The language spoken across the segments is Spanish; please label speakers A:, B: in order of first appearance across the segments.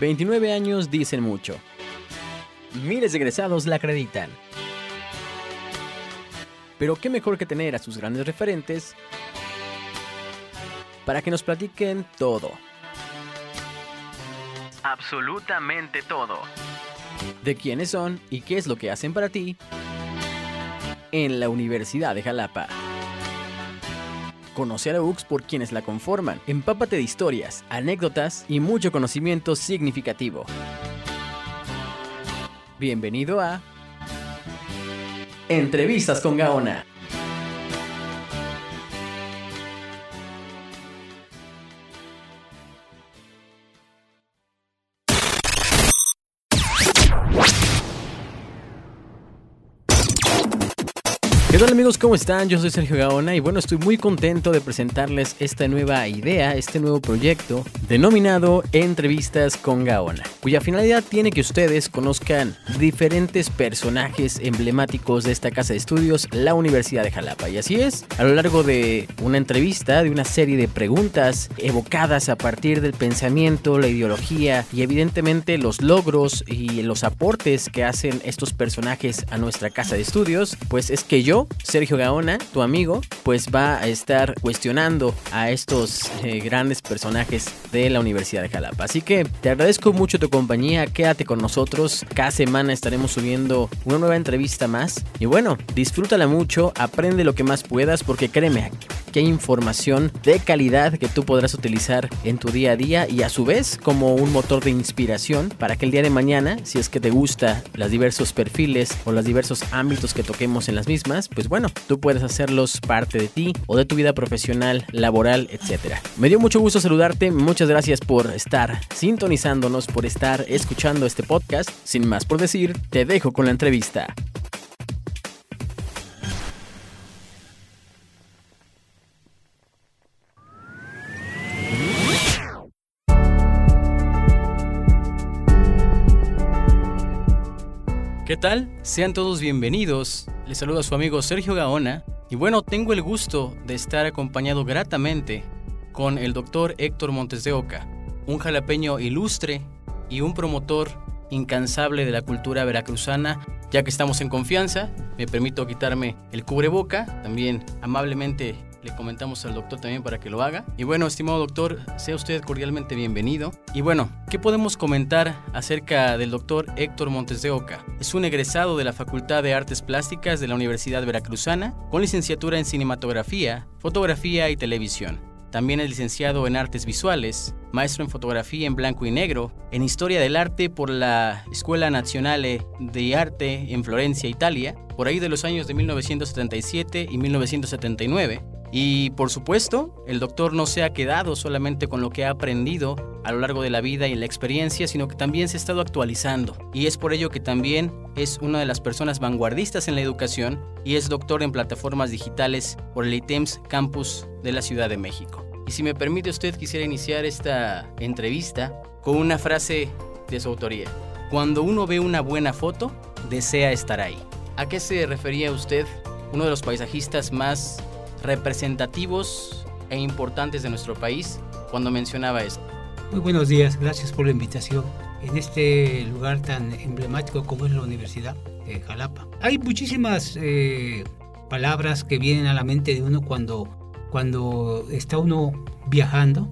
A: 29 años dicen mucho. Miles de egresados la acreditan. Pero qué mejor que tener a sus grandes referentes para que nos platiquen todo. Absolutamente todo. De quiénes son y qué es lo que hacen para ti en la Universidad de Jalapa. Conoce a la UX por quienes la conforman. Empápate de historias, anécdotas y mucho conocimiento significativo. Bienvenido a Entrevistas con Gaona. Hola amigos? ¿Cómo están? Yo soy Sergio Gaona y bueno, estoy muy contento de presentarles esta nueva idea, este nuevo proyecto denominado Entrevistas con Gaona, cuya finalidad tiene que ustedes conozcan diferentes personajes emblemáticos de esta casa de estudios, la Universidad de Jalapa. Y así es, a lo largo de una entrevista, de una serie de preguntas evocadas a partir del pensamiento, la ideología y evidentemente los logros y los aportes que hacen estos personajes a nuestra casa de estudios, pues es que yo Sergio Gaona, tu amigo, pues va a estar cuestionando a estos eh, grandes personajes de la Universidad de Jalapa. Así que te agradezco mucho tu compañía, quédate con nosotros. Cada semana estaremos subiendo una nueva entrevista más. Y bueno, disfrútala mucho, aprende lo que más puedas, porque créeme, hay información de calidad que tú podrás utilizar en tu día a día y a su vez como un motor de inspiración para que el día de mañana, si es que te gusta los diversos perfiles o los diversos ámbitos que toquemos en las mismas, pues bueno, tú puedes hacerlos parte de ti o de tu vida profesional, laboral, etc. Me dio mucho gusto saludarte, muchas gracias por estar sintonizándonos, por estar escuchando este podcast. Sin más por decir, te dejo con la entrevista. ¿Qué tal? Sean todos bienvenidos. Les saluda su amigo Sergio Gaona. Y bueno, tengo el gusto de estar acompañado gratamente con el doctor Héctor Montes de Oca, un jalapeño ilustre y un promotor incansable de la cultura veracruzana. Ya que estamos en confianza, me permito quitarme el cubreboca. También amablemente le comentamos al doctor también para que lo haga. Y bueno, estimado doctor, sea usted cordialmente bienvenido. Y bueno, ¿qué podemos comentar acerca del doctor Héctor Montes de Oca? Es un egresado de la Facultad de Artes Plásticas de la Universidad Veracruzana, con licenciatura en cinematografía, fotografía y televisión. También es licenciado en artes visuales, maestro en fotografía en blanco y negro, en historia del arte por la Escuela Nazionale de Arte en Florencia, Italia, por ahí de los años de 1977 y 1979 y por supuesto, el doctor no se ha quedado solamente con lo que ha aprendido a lo largo de la vida y la experiencia, sino que también se ha estado actualizando. Y es por ello que también es una de las personas vanguardistas en la educación y es doctor en plataformas digitales por el ITEMS Campus de la Ciudad de México. Y si me permite usted, quisiera iniciar esta entrevista con una frase de su autoría. Cuando uno ve una buena foto, desea estar ahí. ¿A qué se refería usted? Uno de los paisajistas más representativos e importantes de nuestro país cuando mencionaba esto.
B: Muy buenos días, gracias por la invitación en este lugar tan emblemático como es la Universidad de Jalapa. Hay muchísimas eh, palabras que vienen a la mente de uno cuando, cuando está uno viajando,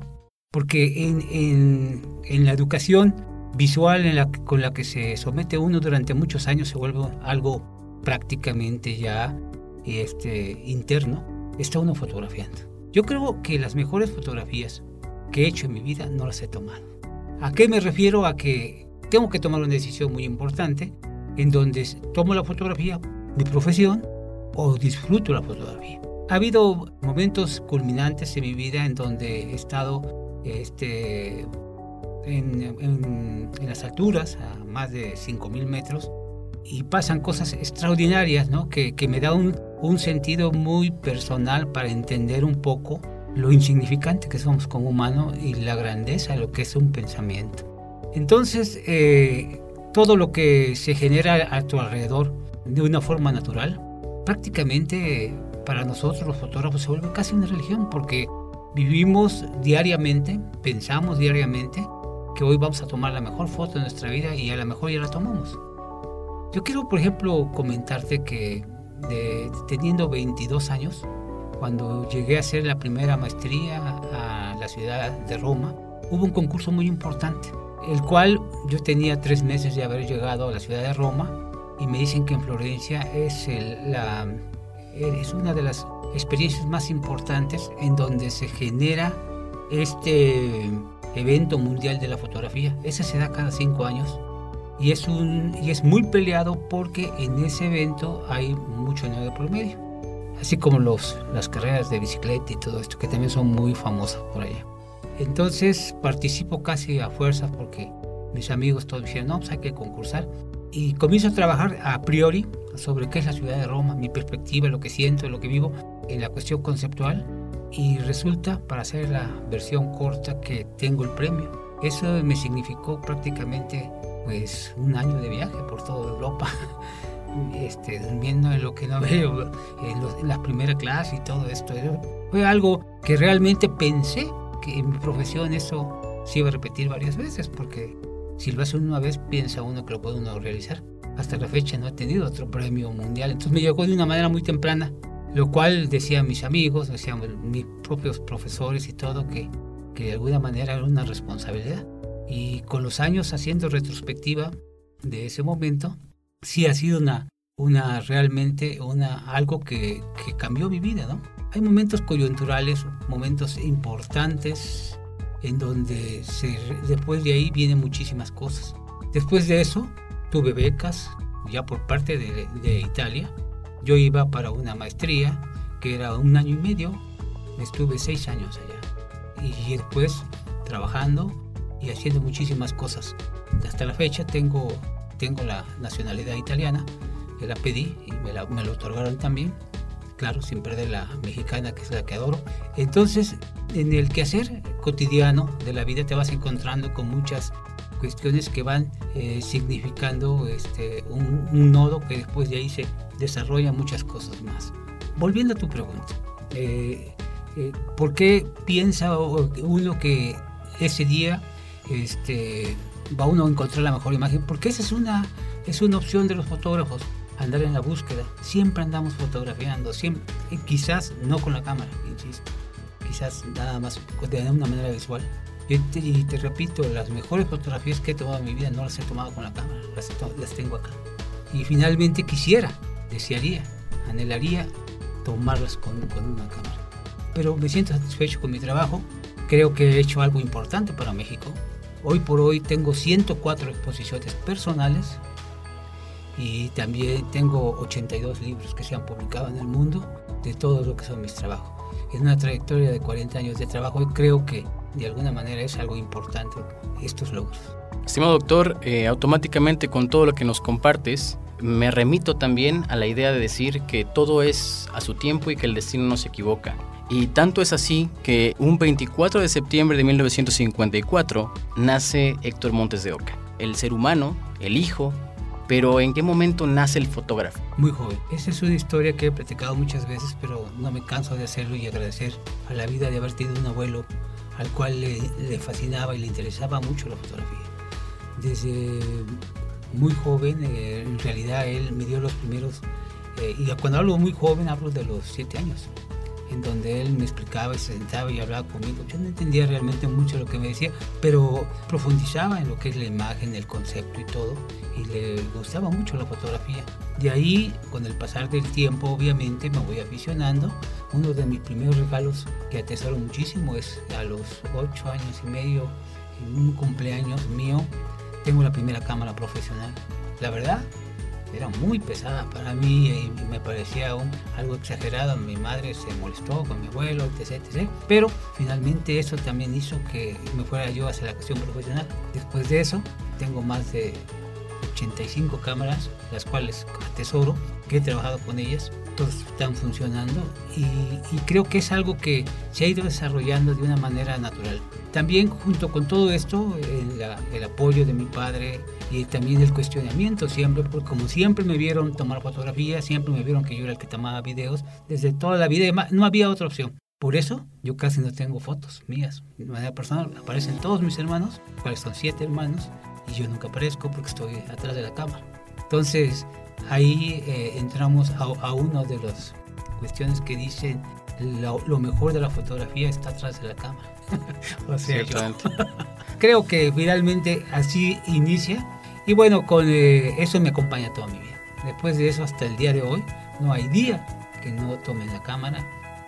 B: porque en, en, en la educación visual en la, con la que se somete uno durante muchos años se vuelve algo prácticamente ya este, interno está uno fotografiando. Yo creo que las mejores fotografías que he hecho en mi vida no las he tomado. ¿A qué me refiero? A que tengo que tomar una decisión muy importante en donde tomo la fotografía, mi profesión, o disfruto la fotografía. Ha habido momentos culminantes en mi vida en donde he estado este, en, en, las alturas, a más de 5.000 metros, y pasan cosas extraordinarias, ¿no? Que, que me da un, un, sentido muy personal para entender un poco lo insignificante que somos como humanos y la grandeza de lo que es un pensamiento. Entonces, eh, todo lo que se genera a tu alrededor de una forma natural, prácticamente para nosotros los fotógrafos se vuelve casi una religión porque vivimos diariamente, pensamos diariamente que hoy vamos a tomar la mejor foto de nuestra vida y a lo mejor ya la tomamos. Yo quiero, por ejemplo, comentarte que teniendo 22 años, cuando llegué a hacer la primera maestría a la ciudad de Roma, hubo un concurso muy importante, el cual yo tenía tres meses de haber llegado a la ciudad de Roma y me dicen que en Florencia es, la, es una de las experiencias más importantes en donde se genera este evento mundial de la fotografía. Ese se da cada cinco años y es, un, y es muy peleado porque en ese evento hay mucho dinero de así como los, las carreras de bicicleta y todo esto, que también son muy famosas por allá. Entonces participo casi a fuerzas porque mis amigos todos dijeron, no, pues hay que concursar. Y comienzo a trabajar a priori sobre qué es la ciudad de Roma, mi perspectiva, lo que siento, lo que vivo en la cuestión conceptual. Y resulta, para hacer la versión corta, que tengo el premio. Eso me significó prácticamente pues un año de viaje por toda Europa, este, durmiendo en lo que no veo, en, las primeras clases y todo esto. Fue algo que realmente pensé que en mi profesión eso se iba a repetir varias veces, porque si lo hace una vez, piensa uno que lo puede uno realizar. Hasta la fecha no he tenido otro premio mundial, entonces me llegó de una manera muy temprana, lo cual decían mis amigos, decían mis propios profesores y todo, que, que de alguna manera era una responsabilidad. Y con los años haciendo retrospectiva de ese momento, sí ha sido una, una realmente una, algo que, cambió mi vida, ¿no? Hay momentos coyunturales, momentos importantes en donde después de ahí vienen muchísimas cosas. Después de eso tuve becas ya por parte de Italia. Yo iba para una maestría que era un año y medio. Estuve seis años allá. Y después trabajando y haciendo muchísimas cosas. Hasta la fecha tengo, tengo la nacionalidad italiana, que la pedí y me, la, me lo otorgaron también, claro, sin perder la mexicana, que es la que adoro. Entonces, en el quehacer cotidiano de la vida te vas encontrando con muchas cuestiones que van eh, significando este, un, nodo que después de ahí se desarrollan muchas cosas más. Volviendo a tu pregunta, eh, eh, ¿por qué piensa uno que ese día este, va uno a encontrar la mejor imagen, porque esa es una, es una opción de los fotógrafos, andar en la búsqueda. Siempre andamos fotografiando, siempre, quizás no con la cámara, insisto, quizás nada más de una manera visual. Y te, repito, las mejores fotografías que he tomado en mi vida no las he tomado con la cámara, las, las tengo acá. Y finalmente quisiera, desearía, anhelaría tomarlas con, con una cámara. Pero me siento satisfecho con mi trabajo, creo que he hecho algo importante para México, Hoy por hoy tengo 104 exposiciones personales y también tengo 82 libros que se han publicado en el mundo de todo lo que son mis trabajos. En una trayectoria de 40 años de trabajo y creo que de alguna manera es algo importante estos logros.
A: Estimado doctor, eh, automáticamente con todo lo que nos compartes, me remito también a la idea de decir que todo es a su tiempo y que el destino no se equivoca. Y tanto es así que un 24 de septiembre de 1954 nace Héctor Montes de Oca, el ser humano, el hijo, pero ¿en qué momento nace el fotógrafo?
B: Muy joven. Esa es una historia que he platicado muchas veces, pero no me canso de hacerlo y agradecer a la vida de haber tenido un abuelo al cual le, fascinaba y le interesaba mucho la fotografía. Desde muy joven, eh, en realidad él me dio los primeros, eh, y cuando hablo muy joven hablo de los siete años en donde él me explicaba y se sentaba y hablaba conmigo. Yo no entendía realmente mucho lo que me decía, pero profundizaba en lo que es la imagen, el concepto y todo, y le gustaba mucho la fotografía. De ahí, con el pasar del tiempo, obviamente me voy aficionando. Uno de mis primeros regalos que atesoro muchísimo es a los ocho años y medio, en un cumpleaños mío, tengo la primera cámara profesional. La verdad, era muy pesada para mí y me parecía algo exagerado. Mi madre se molestó con mi abuelo, etc, etc. Pero finalmente eso también hizo que me fuera yo hacia la cuestión profesional. Después de eso, tengo más de 85 cámaras, las cuales atesoro, que he trabajado con ellas, están funcionando y, y, creo que es algo que se ha ido desarrollando de una manera natural. También junto con todo esto, el, el apoyo de mi padre y también el cuestionamiento siempre, porque como siempre me vieron tomar fotografías, siempre me vieron que yo era el que tomaba videos, desde toda la vida, no había otra opción. Por eso yo casi no tengo fotos mías. De manera personal aparecen todos mis hermanos, cuales son siete hermanos, y yo nunca aparezco porque estoy atrás de la cámara. Entonces ahí eh, entramos a, a una de las cuestiones que dicen lo, lo, mejor de la fotografía está atrás de la cámara. o sea, yo, creo que finalmente así inicia y bueno, con eh, eso me acompaña toda mi vida. Después de eso hasta el día de hoy, no hay día que no tome la cámara,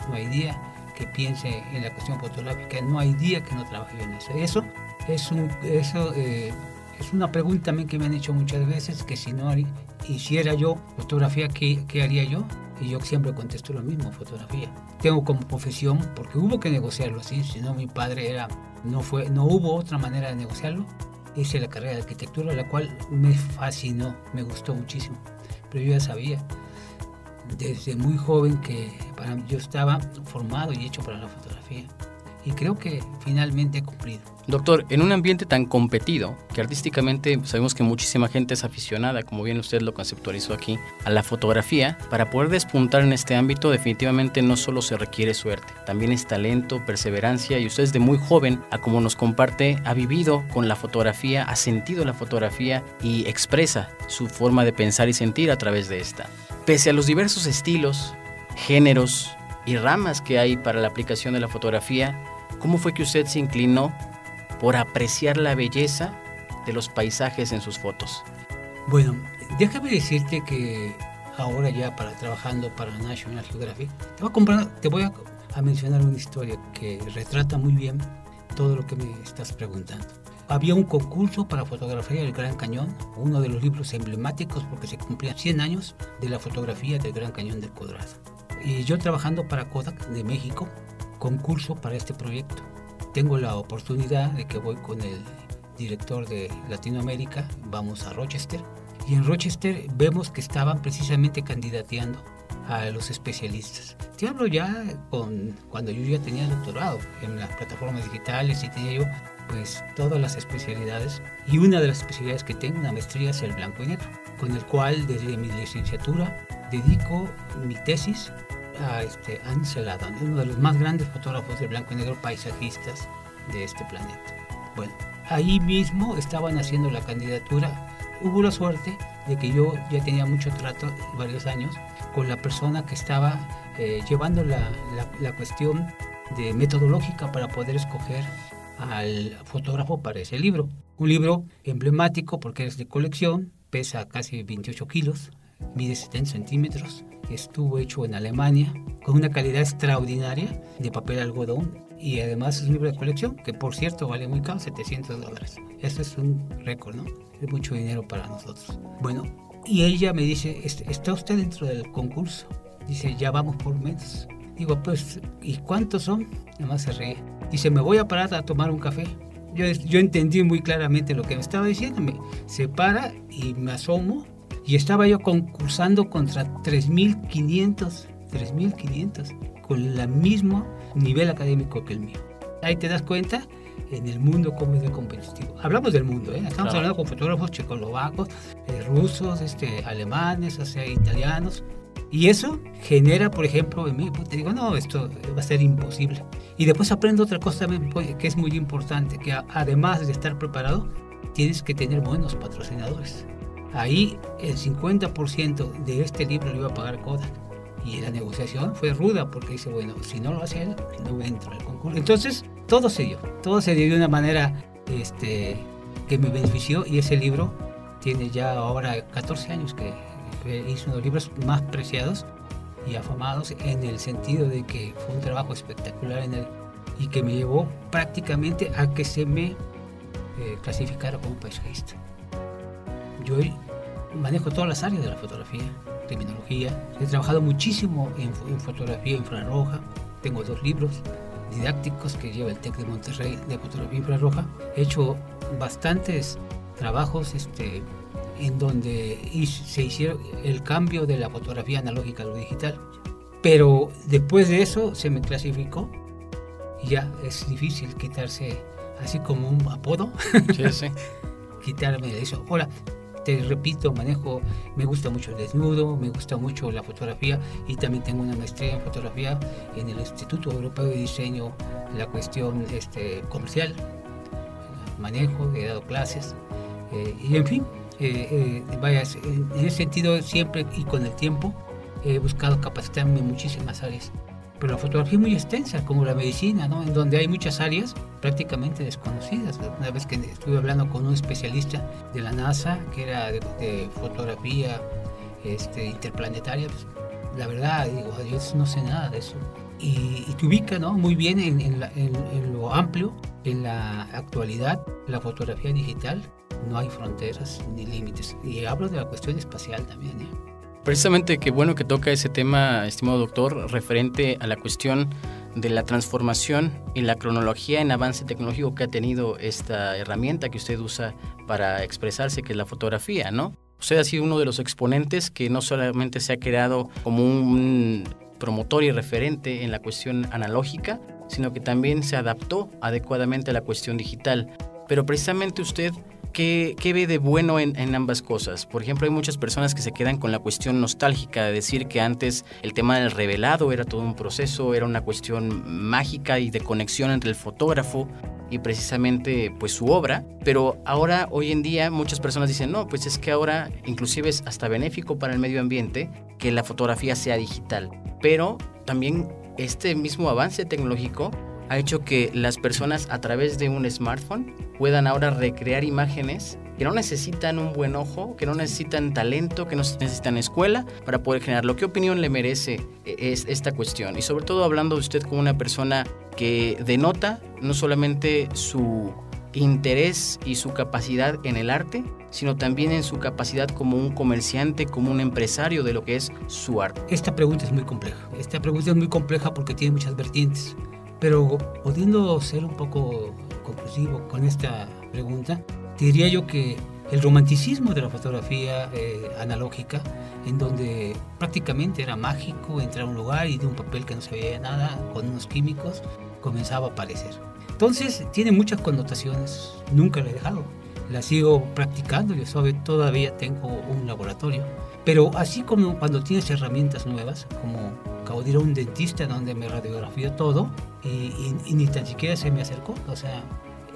B: no hay día que piense en la cuestión fotográfica, no hay día que no trabaje en eso. Eso es, un, eso, eh, es una pregunta también que me han hecho muchas veces, que si no hiciera yo fotografía, ¿qué, qué haría yo? Y yo siempre contesto lo mismo, fotografía. Tengo como profesión, porque hubo que negociarlo así, si no mi padre era, no, fue, no hubo otra manera de negociarlo. Hice la carrera de arquitectura, la cual me fascinó, me gustó muchísimo. Pero yo ya sabía desde muy joven que yo estaba formado y hecho para la fotografía y creo que finalmente he cumplido.
A: Doctor, en un ambiente tan competido, que artísticamente sabemos que muchísima gente es aficionada, como bien usted lo conceptualizó aquí, a la fotografía, para poder despuntar en este ámbito definitivamente no solo se requiere suerte, también es talento, perseverancia y usted desde muy joven, a como nos comparte, ha vivido con la fotografía, ha sentido la fotografía y expresa su forma de pensar y sentir a través de esta. Pese a los diversos estilos, géneros, y ramas que hay para la aplicación de la fotografía, ¿cómo fue que usted se inclinó por apreciar la belleza de los paisajes en sus fotos?
B: Bueno, déjame decirte que ahora ya para trabajando para National Geographic, te voy a, comprar, te voy a, a mencionar una historia que retrata muy bien todo lo que me estás preguntando. Había un concurso para fotografía del Gran Cañón, uno de los libros emblemáticos porque se cumplían 100 años de la fotografía del Gran Cañón del Colorado. Y yo trabajando para Kodak de México, concurso para este proyecto. Tengo la oportunidad de que voy con el director de Latinoamérica, vamos a Rochester, y en Rochester vemos que estaban precisamente candidateando a los especialistas. Te hablo ya con, cuando yo ya tenía doctorado en las plataformas digitales y tenía yo pues todas las especialidades y una de las especialidades que tengo, una maestría es el blanco y negro, con el cual desde mi licenciatura dedico mi tesis a este Ansel Adams, uno de los más grandes fotógrafos de blanco y negro paisajistas de este planeta. Bueno, ahí mismo estaban haciendo la candidatura. Hubo la suerte de que yo ya tenía mucho trato, varios años, con la persona que estaba eh, llevando la, la, la cuestión de metodológica para poder escoger al fotógrafo para ese libro. Un libro emblemático porque es de colección, pesa casi 28 kilos, mide 70 centímetros, estuvo hecho en Alemania con una calidad extraordinaria de papel algodón y además es un libro de colección que por cierto vale muy caro, 700 dólares. Eso es un récord, ¿no? Es mucho dinero para nosotros. Bueno, y ella me dice, ¿está usted dentro del concurso? Dice, ya vamos por menos. Digo, pues, ¿y cuántos son? Además se ríe. Dice, me voy a parar a tomar un café. Yo, yo entendí muy claramente lo que me estaba diciendo. Me, se para y me asomo y estaba yo concursando contra 3.500, 3.500, con el mismo nivel académico que el mío. Ahí te das cuenta en el mundo cómo es de competitivo. Hablamos del mundo, ¿eh? estamos claro. hablando con fotógrafos checoslovacos, eh, rusos, este, alemanes, o sea, italianos. Y eso genera, por ejemplo, en mí, pues, te digo, no, esto va a ser imposible. Y después aprendo otra cosa pues, que es muy importante, que además de estar preparado, tienes que tener buenos patrocinadores. Ahí el 50% de este libro lo iba a pagar Kodak. Y la negociación fue ruda porque dice, bueno, si no lo hace él, no entra al concurso. Entonces, todo se dio. Todo se dio de una manera este, que me benefició y ese libro tiene ya ahora 14 años que, hizo uno de los libros más preciados y afamados en el sentido de que fue un trabajo espectacular en y que me llevó prácticamente a que se me eh, clasificara como paisajista. Yo manejo todas las áreas de la fotografía, criminología. He trabajado muchísimo en, en, fotografía infrarroja. Tengo dos libros didácticos que lleva el TEC de Monterrey de fotografía infrarroja. He hecho bastantes trabajos este, en donde se hicieron el cambio de la fotografía analógica a lo digital. Pero después de eso se me clasificó y ya es difícil quitarse así como un apodo.
A: Sí, sí.
B: quitarme de eso. Ahora, te repito, manejo, me gusta mucho el desnudo, me gusta mucho la fotografía y también tengo una maestría en fotografía en el Instituto Europeo de Diseño, la cuestión este, comercial, manejo, he dado clases eh, y en fin, eh, eh, vaya, en ese sentido siempre y con el tiempo he buscado capacitarme en muchísimas áreas pero la fotografía es muy extensa, como la medicina, ¿no? en donde hay muchas áreas prácticamente desconocidas. Una vez que estuve hablando con un especialista de la NASA, que era de, fotografía este, interplanetaria, pues, la verdad, digo, yo no sé nada de eso. Y, te ubica ¿no? muy bien en, en, lo amplio, en la actualidad, la fotografía digital, no hay fronteras ni límites. Y hablo de la cuestión espacial también. ¿eh?
A: Precisamente qué bueno que toca ese tema, estimado doctor, referente a la cuestión de la transformación y la cronología en avance tecnológico que ha tenido esta herramienta que usted usa para expresarse, que es la fotografía, ¿no? Usted ha sido uno de los exponentes que no solamente se ha creado como un promotor y referente en la cuestión analógica, sino que también se adaptó adecuadamente a la cuestión digital. Pero precisamente usted ¿Qué, ve de bueno en, ambas cosas? Por ejemplo, hay muchas personas que se quedan con la cuestión nostálgica de decir que antes el tema del revelado era todo un proceso, era una cuestión mágica y de conexión entre el fotógrafo y precisamente pues su obra, pero ahora hoy en día muchas personas dicen, "No, pues es que ahora inclusive es hasta benéfico para el medio ambiente que la fotografía sea digital." Pero también este mismo avance tecnológico ha hecho que las personas a través de un smartphone puedan ahora recrear imágenes que no necesitan un buen ojo, que no necesitan talento, que no necesitan escuela para poder generarlo. ¿Qué opinión le merece e-, esta cuestión? Y sobre todo hablando de usted como una persona que denota no solamente su interés y su capacidad en el arte, sino también en su capacidad como un comerciante, como un empresario de lo que es su arte.
B: Esta pregunta es muy compleja. Esta pregunta es muy compleja porque tiene muchas vertientes. Pero pudiendo ser un poco conclusivo con esta pregunta, diría yo que el romanticismo de la fotografía eh, analógica, en donde prácticamente era mágico entrar a un lugar y de un papel que no se veía nada, con unos químicos, comenzaba a aparecer. Entonces tiene muchas connotaciones, nunca la he dejado, la sigo practicando, yo todavía tengo un laboratorio, pero así como cuando tienes herramientas nuevas, como acabo de ir a un dentista donde me radiografió todo y, ni tan siquiera se me acercó. O sea,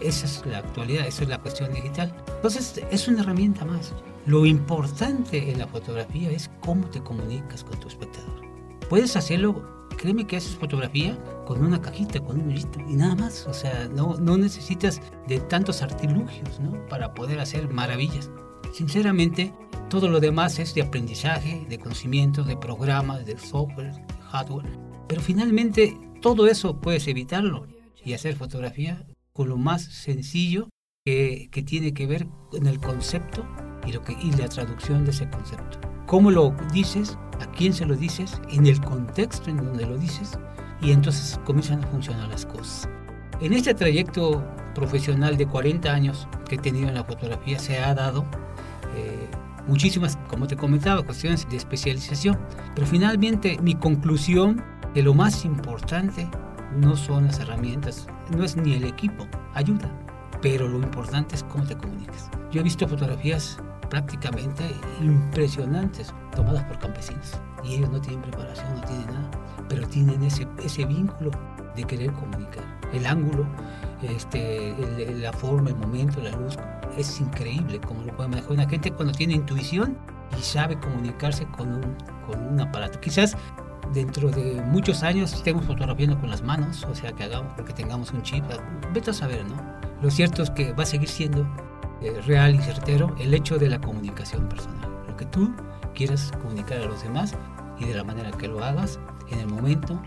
B: esa es la actualidad, esa es la cuestión digital. Entonces, es una herramienta más. Lo importante en la fotografía es cómo te comunicas con tu espectador. Puedes hacerlo, créeme que haces fotografía con una cajita, con un y nada más. O sea, no, no necesitas de tantos artilugios ¿no? para poder hacer maravillas. Sinceramente, todo lo demás es de aprendizaje, de conocimiento, de programas, de software, hardware. Pero finalmente todo eso puedes evitarlo y hacer fotografía con lo más sencillo que, que tiene que ver con el concepto y, lo que, y la traducción de ese concepto. ¿Cómo lo dices? ¿A quién se lo dices? En el contexto en donde lo dices. Y entonces comienzan a funcionar las cosas. En este trayecto profesional de 40 años que he tenido en la fotografía se ha dado eh, muchísimas, como te comentaba, cuestiones de especialización. Pero finalmente mi conclusión de lo más importante no son las herramientas, no es ni el equipo, ayuda, pero lo importante es cómo te comunicas. Yo he visto fotografías prácticamente impresionantes tomadas por campesinos y ellos no tienen preparación, no tienen nada, pero tienen ese, ese vínculo de querer comunicar. El ángulo, este, la forma, el momento, la luz, es increíble cómo lo puede manejar una gente cuando tiene intuición y sabe comunicarse con un, con un aparato. Quizás dentro de muchos años estemos fotografiando con las manos, o sea, que hagamos porque tengamos un chip. Vete a saber, ¿no? Lo cierto es que va a seguir siendo eh, real y certero el hecho de la comunicación personal. Lo que tú quieras comunicar a los demás y de la manera que lo hagas, en el momento,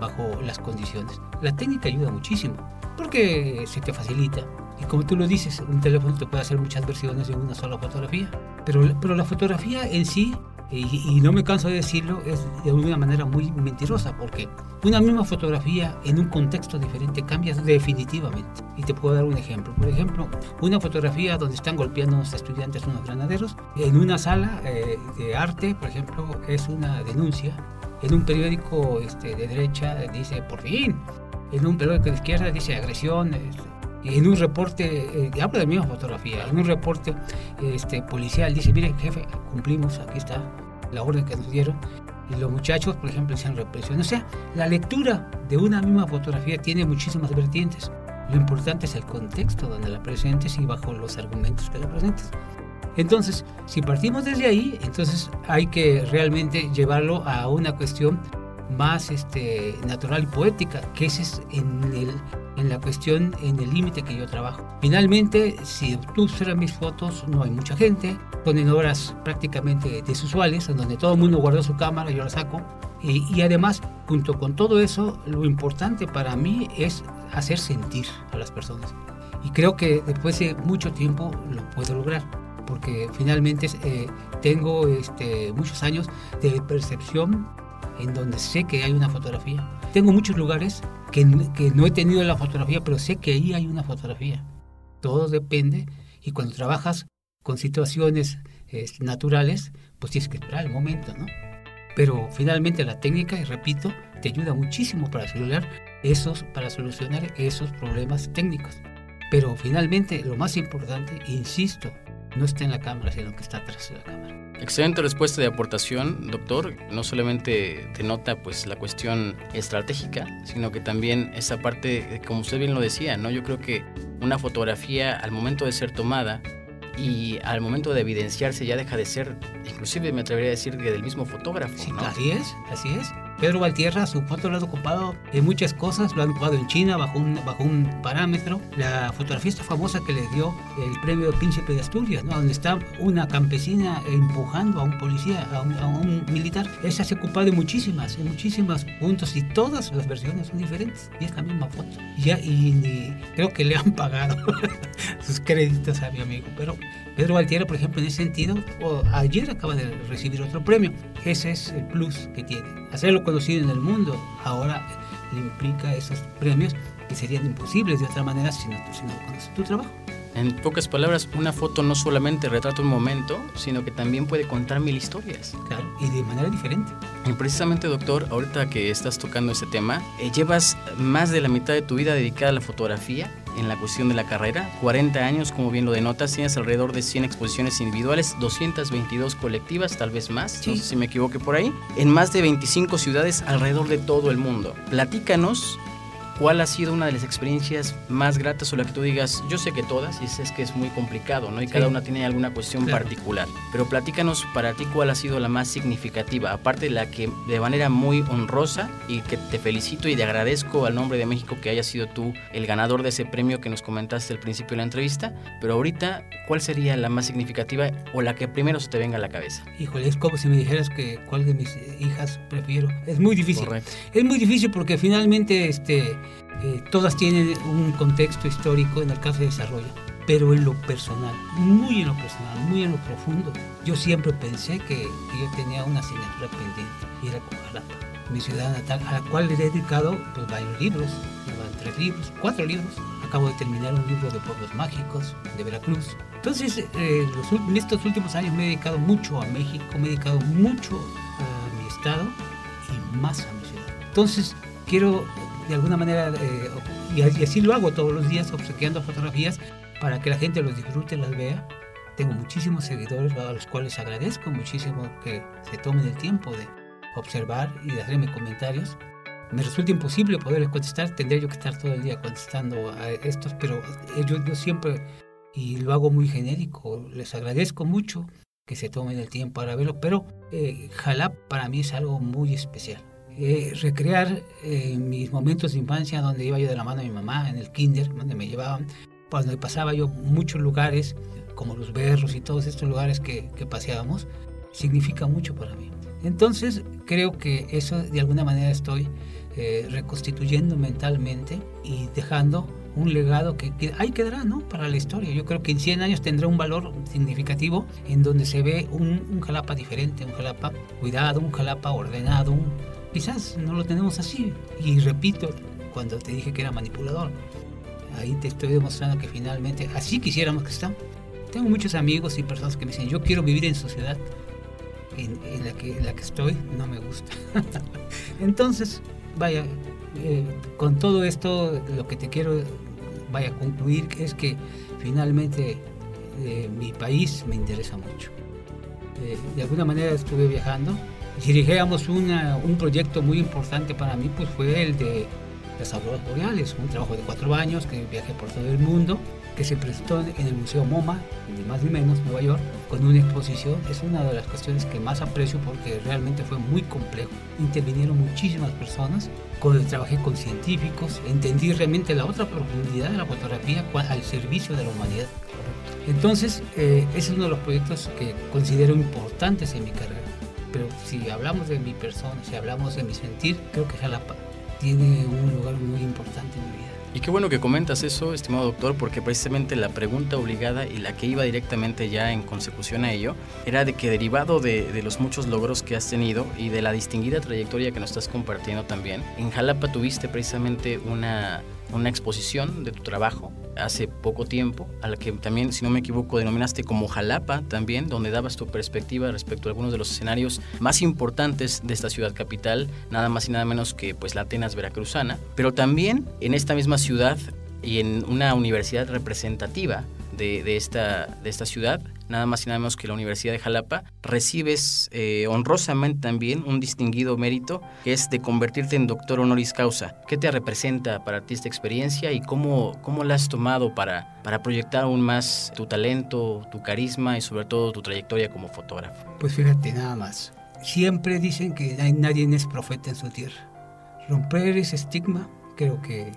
B: bajo las condiciones. La técnica ayuda muchísimo porque se te facilita y como tú lo dices, un teléfono te puede hacer muchas versiones de una sola fotografía. Pero, pero la fotografía en sí, y, no me canso de decirlo, es de una manera muy mentirosa, porque una misma fotografía en un contexto diferente cambia definitivamente. Y te puedo dar un ejemplo. Por ejemplo, una fotografía donde están golpeando unos estudiantes, unos granaderos, en una sala eh, de arte, por ejemplo, es una denuncia. En un periódico este, de derecha dice, por fin. En un periódico de izquierda dice agresión. Este, en un reporte, eh, hablo de la misma fotografía, en un reporte este, policial dice, mire jefe, cumplimos, aquí está la orden que nos dieron, y los muchachos, por ejemplo, decían represión. O sea, la lectura de una misma fotografía tiene muchísimas vertientes. Lo importante es el contexto donde la presentes y bajo los argumentos que la presentes. Entonces, si partimos desde ahí, entonces hay que realmente llevarlo a una cuestión más este, natural y poética, que ese es en, el, en la cuestión, en el límite que yo trabajo. Finalmente, si tú observas mis fotos, no hay mucha gente, son en horas prácticamente desusuales, en donde todo el mundo guarda su cámara, yo la saco, y, y además, junto con todo eso, lo importante para mí es hacer sentir a las personas. Y creo que después de mucho tiempo lo puedo lograr porque finalmente eh, tengo este, muchos años de percepción en donde sé que hay una fotografía. Tengo muchos lugares que, que, no he tenido la fotografía, pero sé que ahí hay una fotografía. Todo depende y cuando trabajas con situaciones este, naturales, pues tienes que esperar el momento, ¿no? Pero finalmente la técnica, y repito, te ayuda muchísimo para solucionar esos, para solucionar esos problemas técnicos. Pero finalmente lo más importante, insisto, no está en la cámara, sino que está atrás de la cámara.
A: Excelente respuesta de aportación, doctor. No solamente denota pues la cuestión estratégica, sino que también esa parte, como usted bien lo decía, ¿no? Yo creo que una fotografía al momento de ser tomada y al momento de evidenciarse ya deja de ser, inclusive me atrevería a decir que del mismo fotógrafo.
B: Sí, así es, así es. Pedro Valtierra, su foto lo ha ocupado en muchas cosas, lo ha ocupado en China bajo un, bajo un parámetro. La fotografía famosa que le dio el premio Príncipe de Asturias, ¿no? donde está una campesina empujando a un policía, a un, militar. Esa se ha ocupado en muchísimas, en muchísimos puntos y todas las versiones son diferentes y es la misma foto. Y, ya, y, creo que le han pagado sus créditos a mi amigo, pero Pedro Valtierra, por ejemplo, en ese sentido, ayer acaba de recibir otro premio. Ese es el plus que tiene. Hacerlo conocido en el mundo ahora le implica esos premios que serían imposibles de otra manera si no, si no conoces tu trabajo.
A: En pocas palabras, una foto no solamente retrata un momento, sino que también puede contar mil historias.
B: Claro, y de manera diferente.
A: Y precisamente, doctor, ahorita que estás tocando ese tema, eh, llevas más de la mitad de tu vida dedicada a la fotografía en la cuestión de la carrera. 40 años, como bien lo denotas, tienes alrededor de 100 exposiciones individuales, 222 colectivas, tal vez más, no sé si me equivoque por ahí, en más de 25 ciudades alrededor de todo el mundo. Platícanos ¿Cuál ha sido una de las experiencias más gratas o la que tú digas, yo sé que todas, y es que es muy complicado, ¿no? Y cada una tiene alguna cuestión particular. Pero platícanos para ti cuál ha sido la más significativa, aparte de la que de manera muy honrosa y que te felicito y te agradezco al nombre de México que hayas sido tú el ganador de ese premio que nos comentaste al principio de la entrevista. Pero ahorita, ¿cuál sería la más significativa o la que primero se te venga a la cabeza?
B: Híjole, es como si me dijeras que cuál de mis hijas prefiero. Es muy difícil. Correcto. Es muy difícil porque finalmente, este eh, todas tienen un contexto histórico en el caso de desarrollo, pero en lo personal, muy en lo personal, muy en lo profundo, yo siempre pensé que, yo tenía una asignatura pendiente y era Cojalapa, mi ciudad natal, a la cual le he dedicado pues, varios libros, tres libros, cuatro libros. Acabo de terminar un libro de pueblos mágicos de Veracruz. Entonces, eh, en estos últimos años me he dedicado mucho a México, me he dedicado mucho a mi estado y más a mi ciudad. Entonces, quiero de alguna manera, eh, y así lo hago todos los días, obsequiando fotografías para que la gente los disfrute, las vea. Tengo muchísimos seguidores a los cuales agradezco muchísimo que se tomen el tiempo de observar y de hacerme comentarios. Me resulta imposible poderles contestar, tendría yo que estar todo el día contestando a estos, pero yo, yo siempre, y lo hago muy genérico, les agradezco mucho que se tomen el tiempo para verlo, pero eh, Jalap para mí es algo muy especial eh, recrear eh, mis momentos de infancia donde iba yo de la mano de mi mamá en el kinder, donde me llevaban, cuando pasaba yo muchos lugares, como los berros y todos estos lugares que, que paseábamos, significa mucho para mí. Entonces creo que eso de alguna manera estoy eh, reconstituyendo mentalmente y dejando un legado que, que, ahí quedará ¿no? para la historia. Yo creo que en 100 años tendrá un valor significativo en donde se ve un, un Jalapa diferente, un Jalapa cuidado, un Jalapa ordenado, un, Quizás no lo tenemos así. Y repito, cuando te dije que era manipulador, ahí te estoy demostrando que finalmente así quisiéramos que estamos. Tengo muchos amigos y personas que me dicen, yo quiero vivir en sociedad en, la, que, en la que estoy, no me gusta. Entonces, vaya, eh, con todo esto, lo que te quiero vaya concluir es que finalmente eh, mi país me interesa mucho. Eh, de alguna manera estuve viajando. Dirigíamos un proyecto muy importante para mí, pues fue el de las auroras boreales, un trabajo de cuatro años que viajé por todo el mundo que se presentó en el Museo MoMA, ni más ni menos, Nueva York, con una exposición. Es una de las cuestiones que más aprecio porque realmente fue muy complejo. Intervinieron muchísimas personas, con, trabajé con científicos, entendí realmente la otra profundidad de la fotografía al servicio de la humanidad. Entonces, eh, ese es uno de los proyectos que considero importantes en mi carrera. Pero si hablamos de mi persona, si hablamos de mi sentir, creo que Jalapa tiene un lugar muy importante en mi vida.
A: Y qué bueno que comentas eso, estimado doctor, porque precisamente la pregunta obligada y la que iba directamente ya en consecución a ello era de que derivado de, los muchos logros que has tenido y de la distinguida trayectoria que nos estás compartiendo también, en Jalapa tuviste precisamente una, una exposición de tu trabajo hace poco tiempo, a la que también, si no me equivoco, denominaste como Jalapa también, donde dabas tu perspectiva respecto a algunos de los escenarios más importantes de esta ciudad capital, nada más y nada menos que pues la Atenas veracruzana, pero también en esta misma ciudad y en una universidad representativa de, esta, de esta ciudad, nada más y nada menos que la Universidad de Jalapa, recibes eh, honrosamente también un distinguido mérito que es de convertirte en doctor honoris causa. ¿Qué te representa para ti esta experiencia y cómo, cómo la has tomado para, para proyectar aún más tu talento, tu carisma y sobre todo tu trayectoria como fotógrafo?
B: Pues fíjate nada más. Siempre dicen que nadie es profeta en su tierra. Romper ese estigma creo que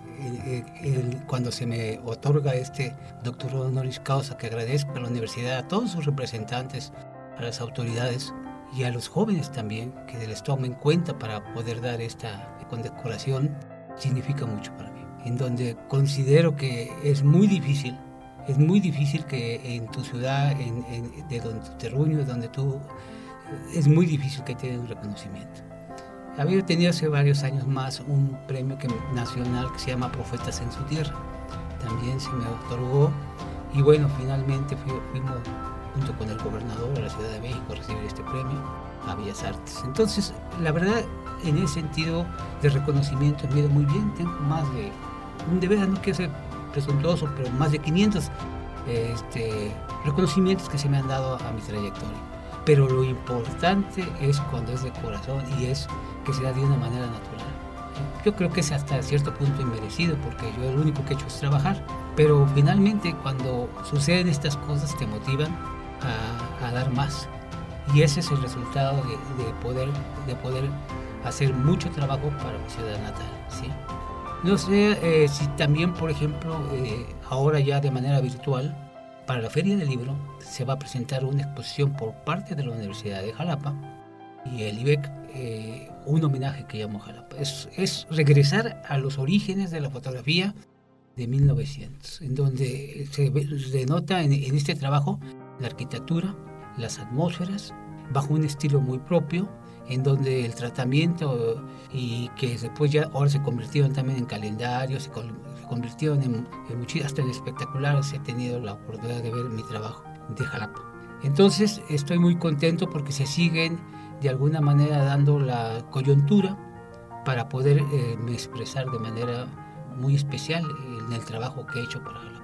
B: cuando se me otorga este doctorado honoris causa, que agradezco a la universidad, a todos sus representantes, a las autoridades y a los jóvenes también, que les tomen cuenta para poder dar esta condecoración, significa mucho para mí. En donde considero que es muy difícil, es muy difícil que en tu ciudad, en, de donde tu terruño, donde tú, es muy difícil que te den un reconocimiento. Había tenido hace varios años más un premio que, nacional que se llama Profetas en su Tierra. También se me otorgó y bueno, finalmente fuimos junto con el gobernador de la Ciudad de México a recibir este premio a Bellas Artes. Entonces, la verdad, en ese sentido de reconocimiento me muy bien. Tengo más de, de verdad no quiero ser presuntuoso, pero más de 500 este, reconocimientos que se me han dado a mi trayectoria. Pero lo importante es cuando es de corazón y es que se da de una manera natural. Yo creo que es hasta cierto punto inmerecido porque yo lo único que he hecho es trabajar, pero finalmente cuando suceden estas cosas te motivan a, dar más y ese es el resultado de, poder, de poder hacer mucho trabajo para mi ciudad natal. ¿sí? No sé eh, si también, por ejemplo, eh, ahora ya de manera virtual, para la Feria del Libro se va a presentar una exposición por parte de la Universidad de Jalapa y el IBEC eh, un homenaje que llamo Jalapa. Es, es, regresar a los orígenes de la fotografía de 1900, en donde se denota en, en este trabajo la arquitectura, las atmósferas, bajo un estilo muy propio, en donde el tratamiento y que después ya ahora se convirtieron también en calendarios, se, convirtieron en, en hasta en espectaculares. He tenido la oportunidad de ver mi trabajo de Jalapa. Entonces estoy muy contento porque se siguen de alguna manera dando la coyuntura para poder eh, expresar de manera muy especial en el trabajo que he hecho para Jalapa.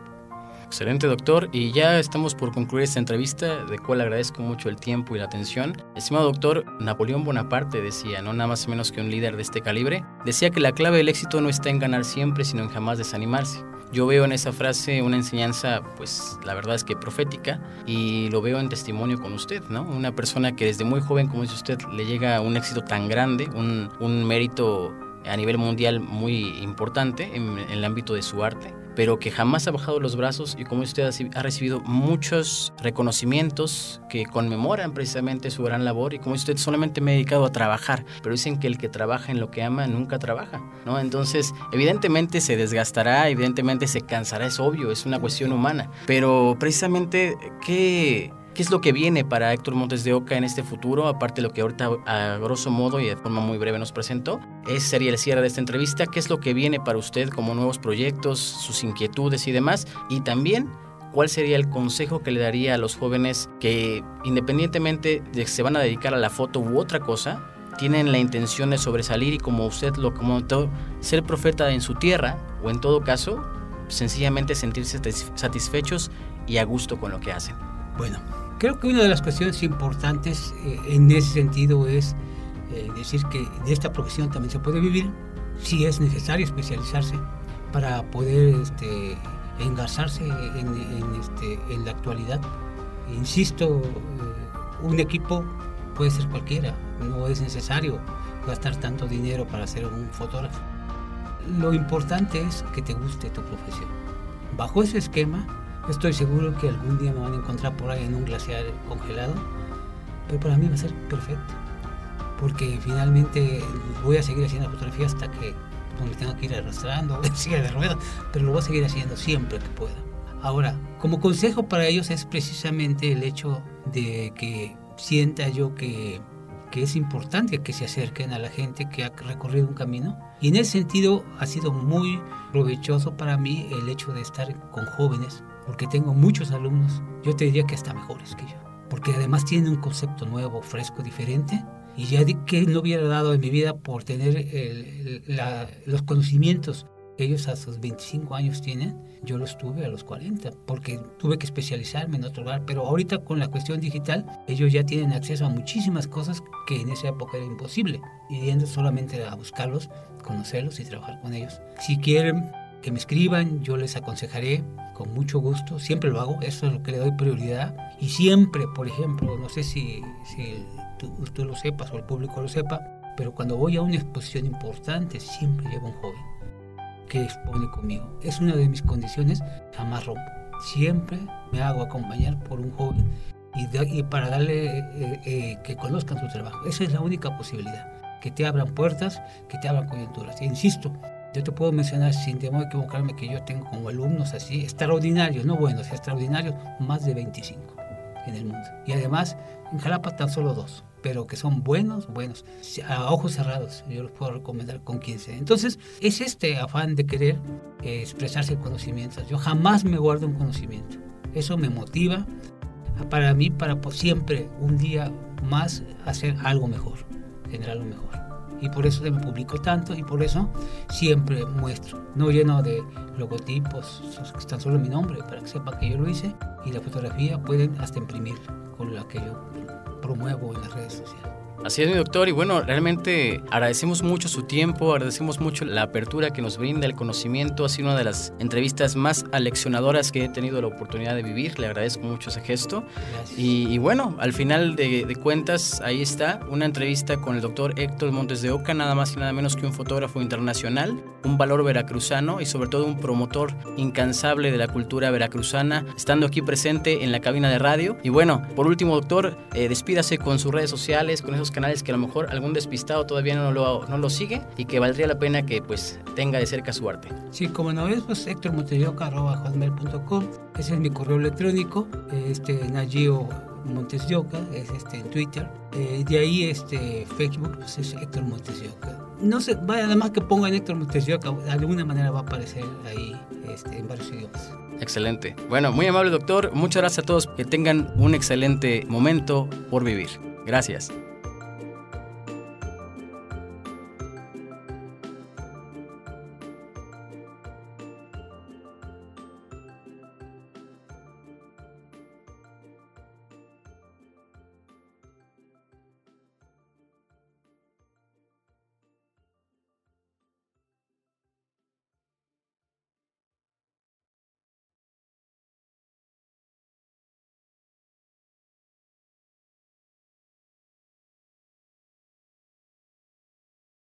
A: Excelente, doctor. Y ya estamos por concluir esta entrevista, de cual agradezco mucho el tiempo y la atención. Estimado doctor, Napoleón Bonaparte decía, no nada más menos que un líder de este calibre, decía que la clave del éxito no está en ganar siempre, sino en jamás desanimarse. Yo veo en esa frase una enseñanza, pues la verdad es que profética, y lo veo en testimonio con usted, ¿no? Una persona que desde muy joven, como dice usted, le llega un éxito tan grande, un, un mérito a nivel mundial muy importante en, en el ámbito de su arte pero que jamás ha bajado los brazos y como usted ha recibido muchos reconocimientos que conmemoran precisamente su gran labor y como usted solamente me ha dedicado a trabajar, pero dicen que el que trabaja en lo que ama nunca trabaja, ¿no? Entonces, evidentemente se desgastará, evidentemente se cansará, es obvio, es una cuestión humana, pero precisamente, ¿qué ¿Qué es lo que viene para Héctor Montes de Oca en este futuro? Aparte de lo que ahorita a grosso modo y de forma muy breve nos presentó, ese sería el cierre de esta entrevista. ¿Qué es lo que viene para usted como nuevos proyectos, sus inquietudes y demás? Y también, ¿cuál sería el consejo que le daría a los jóvenes que independientemente de que se van a dedicar a la foto u otra cosa, tienen la intención de sobresalir y como usted lo comentó, ser profeta en su tierra o en todo caso sencillamente sentirse satisfechos y a gusto con lo que hacen?
B: Bueno, creo que una de las cuestiones importantes eh, en ese sentido es eh, decir que de esta profesión también se puede vivir si es necesario especializarse para poder este, engarzarse en, este, en la actualidad. Insisto, eh, un equipo puede ser cualquiera, no es necesario gastar tanto dinero para ser un fotógrafo. Lo importante es que te guste tu profesión. Bajo ese esquema, estoy seguro que algún día me van a encontrar por ahí en un glaciar congelado, pero para mí va a ser perfecto, porque finalmente voy a seguir haciendo fotografía hasta que me tenga que ir arrastrando, siga de ruedas, pero lo voy a seguir haciendo siempre que pueda. Ahora, como consejo para ellos es precisamente el hecho de que sienta yo que que es importante que se acerquen a la gente que ha recorrido un camino. Y en ese sentido ha sido muy provechoso para mí el hecho de estar con jóvenes, porque tengo muchos alumnos, yo te diría que hasta mejores que yo, porque además tienen un concepto nuevo, fresco, diferente. Y ya que no hubiera dado en mi vida por tener los conocimientos ellos a sus 25 años tienen, yo los tuve a los 40, porque tuve que especializarme en otro lugar, pero ahorita con la cuestión digital, ellos ya tienen acceso a muchísimas cosas que en esa época era imposible, yendo solamente a buscarlos, conocerlos y trabajar con ellos. Si quieren que me escriban, yo les aconsejaré con mucho gusto, siempre lo hago, eso es lo que le doy prioridad, y siempre, por ejemplo, no sé si, si tú, tú lo sepas o el público lo sepa, pero cuando voy a una exposición importante, siempre llevo un joven que expone conmigo. Es una de mis condiciones, jamás rompo. Siempre me hago acompañar por un joven y, para darle eh, eh, que conozcan su trabajo. Esa es la única posibilidad, que te abran puertas, que te abran coyunturas. E insisto, yo te puedo mencionar sin temor a equivocarme que yo tengo como alumnos así, extraordinarios, no buenos, extraordinarios, más de 25 en el mundo. Y además, en Jalapa tan solo dos pero que son buenos, buenos, a ojos cerrados, yo los puedo recomendar con quien sea. Entonces, es este afán de querer eh, expresarse conocimientos. Yo jamás me guardo un conocimiento. Eso me motiva para mí, para siempre, un día más, hacer algo mejor, generar lo mejor. Y por eso me publico tanto y por eso siempre muestro, no lleno de logotipos, están solo mi nombre, para que sepan que yo lo hice. Y la fotografía pueden hasta imprimir con la que yo promuevo en las redes sociales.
A: Así es, mi doctor. Y bueno, realmente agradecemos mucho su tiempo, agradecemos mucho la apertura que nos brinda, el conocimiento. Ha sido una de las entrevistas más aleccionadoras que he tenido la oportunidad de vivir. Le agradezco mucho ese gesto. Y, bueno, al final de, cuentas, ahí está, una entrevista con el doctor Héctor Montes de Oca, nada más y nada menos que un fotógrafo internacional, un valor veracruzano y sobre todo un promotor incansable de la cultura veracruzana, estando aquí presente en la cabina de radio. Y bueno, por último, doctor, eh, despídase con sus redes sociales, con esos canales que a lo mejor algún despistado todavía no lo, no lo sigue y que valdría la pena que pues tenga de cerca su arte.
B: Sí, como no es, pues hectormontesioca.com, ese es mi correo electrónico, este Nagio Montes es este, en Twitter. Eh, de ahí este, Facebook pues es Héctor Montes No sé, vaya, además que pongan Héctor Montes de alguna manera va a aparecer ahí este, en varios idiomas.
A: Excelente. Bueno, muy amable doctor. Muchas gracias a todos. Que tengan un excelente momento por vivir. Gracias.